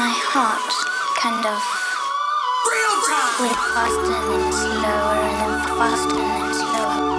my heart kind of Real time. went faster and slower and faster and slower.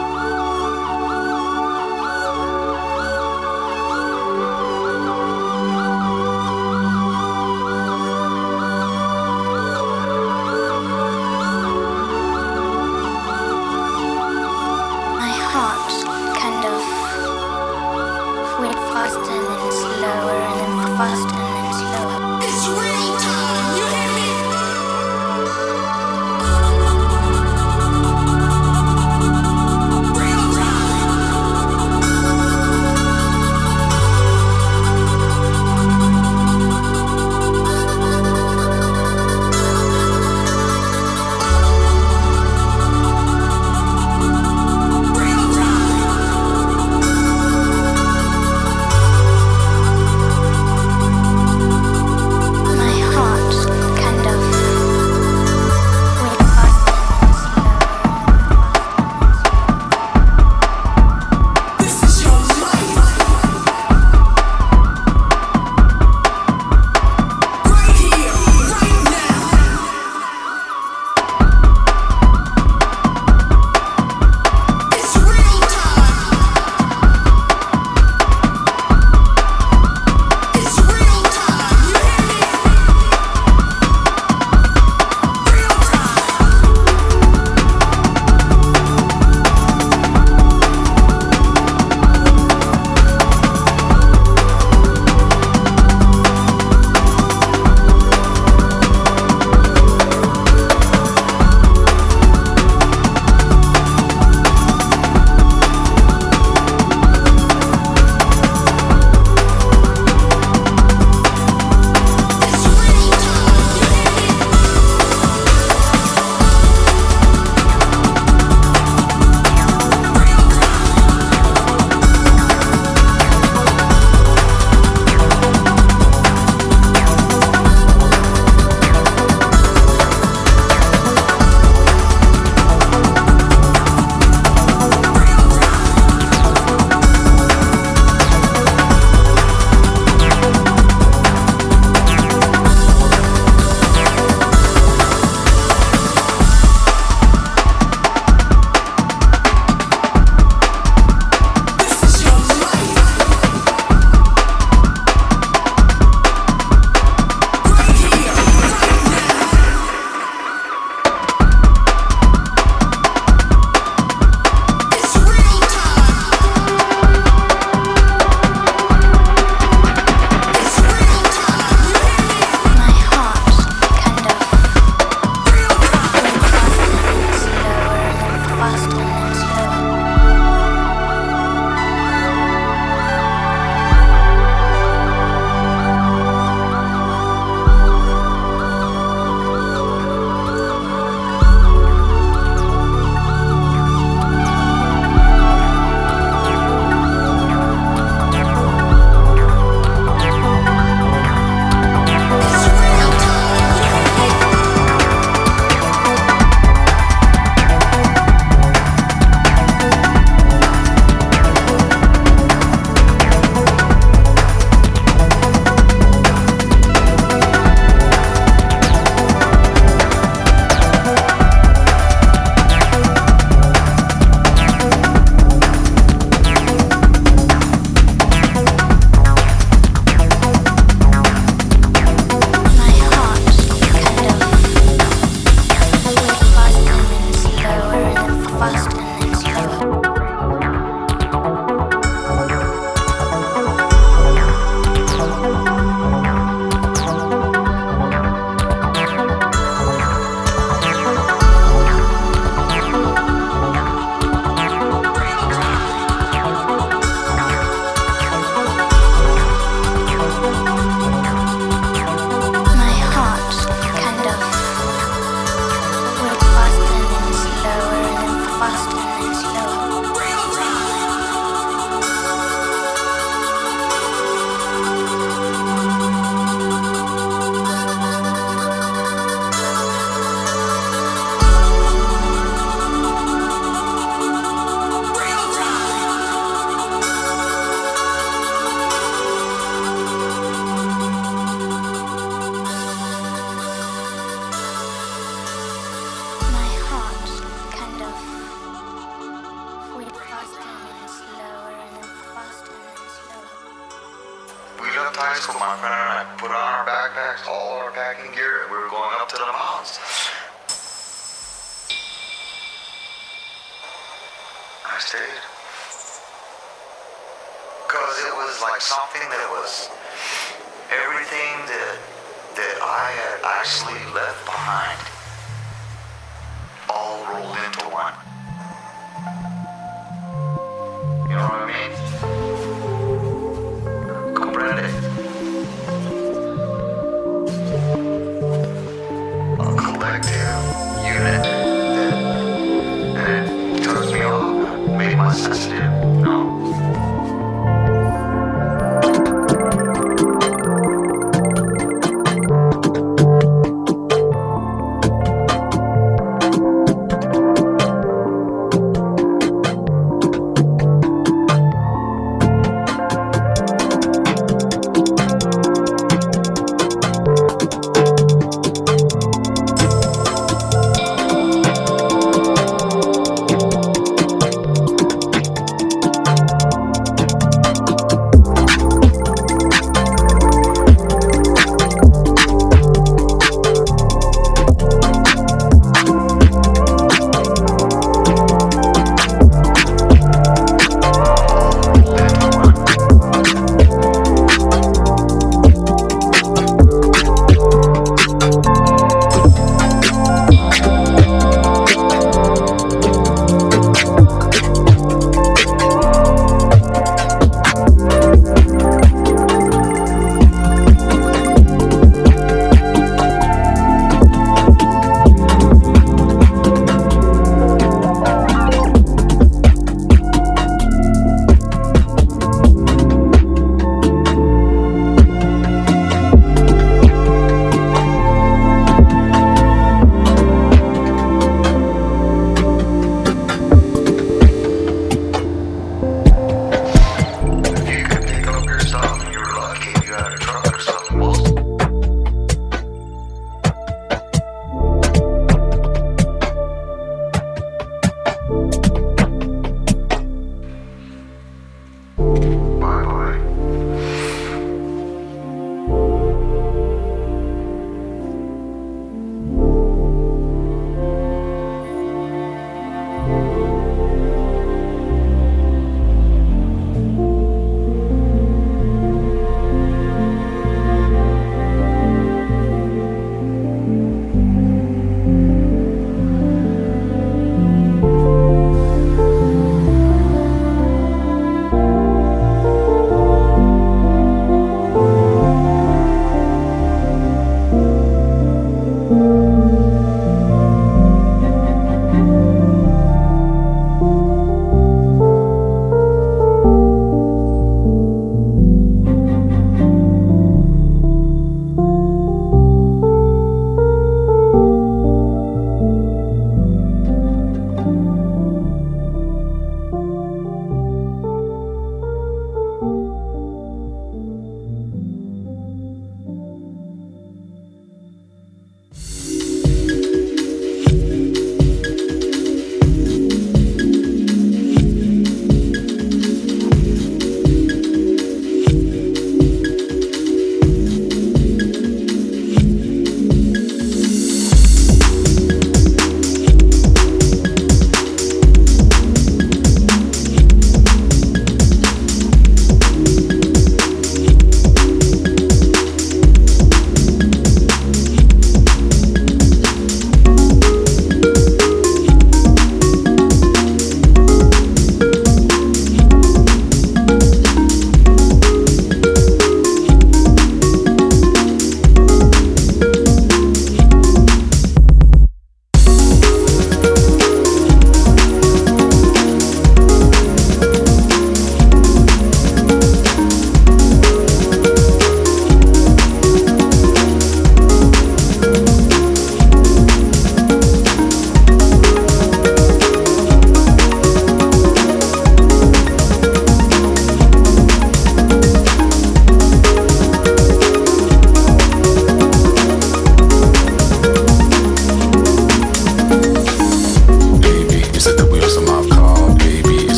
I stayed. Because it was like something that was everything that, that I had actually left behind.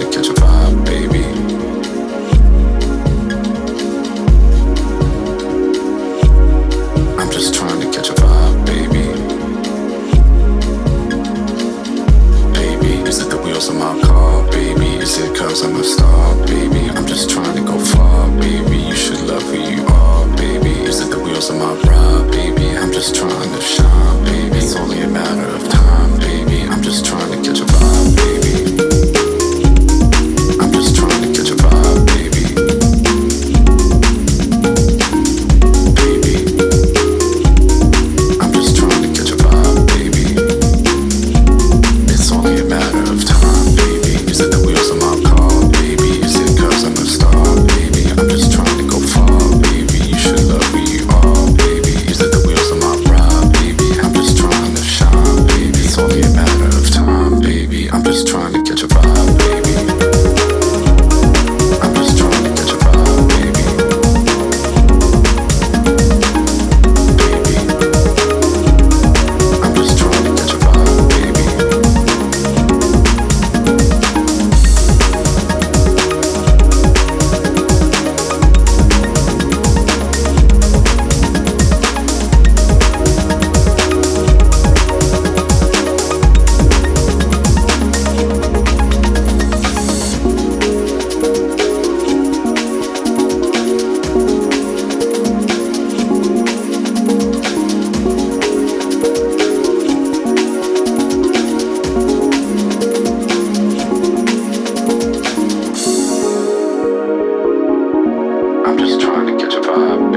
느껴져. vibe.